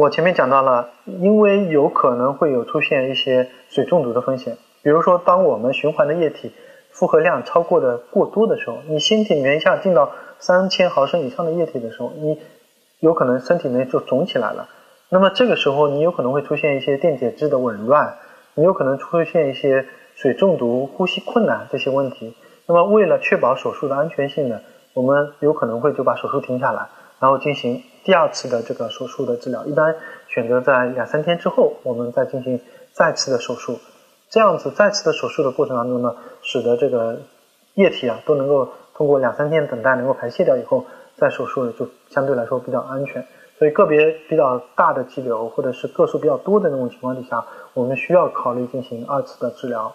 我前面讲到了，因为有可能会有出现一些水中毒的风险，比如说当我们循环的液体负荷量超过的过多的时候，你身体里面一下进到三千毫升以上的液体的时候，你有可能身体内就肿起来了。那么这个时候你有可能会出现一些电解质的紊乱，你有可能出现一些水中毒、呼吸困难这些问题。那么为了确保手术的安全性呢，我们有可能会就把手术停下来，然后进行第二次的这个手术的治疗。一般选择在两三天之后，我们再进行再次的手术。这样子再次的手术的过程当中呢，使得这个液体啊都能够通过两三天等待能够排泄掉以后，再手术就相对来说比较安全。所以个别比较大的肌瘤或者是个数比较多的那种情况底下，我们需要考虑进行二次的治疗。